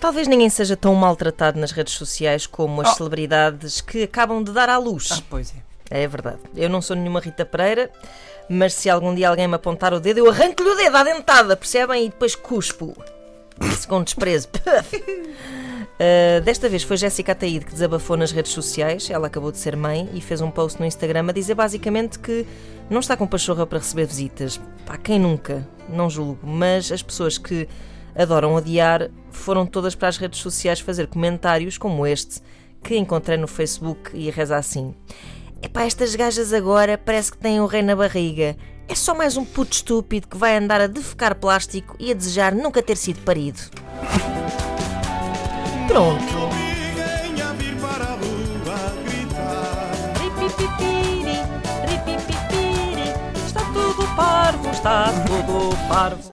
Talvez ninguém seja tão maltratado nas redes sociais como as Oh. celebridades que acabam de dar à luz. Ah, pois é. É verdade. Eu não sou nenhuma Rita Pereira, mas se algum dia alguém me apontar o dedo, eu arranco-lhe o dedo à dentada, percebem? E depois cuspo. Isso com desprezo. Uh, desta vez foi Jéssica Ataíde que desabafou nas redes sociais. Ela acabou de ser mãe e fez um post no Instagram a dizer basicamente que não está com pachorra para receber visitas. Pá, quem nunca? Não julgo. Mas as pessoas que adoram odiar foram todas para as redes sociais fazer comentários como este que encontrei no Facebook e reza assim. Epá, estas gajas agora parece que têm um rei na barriga. É só mais um puto estúpido que vai andar a defecar plástico e a desejar nunca ter sido parido. Pronto. Obriguem a vir para a rua gritar. Ripipipiri, ripipipiri, Está tudo parvo, está tudo parvo.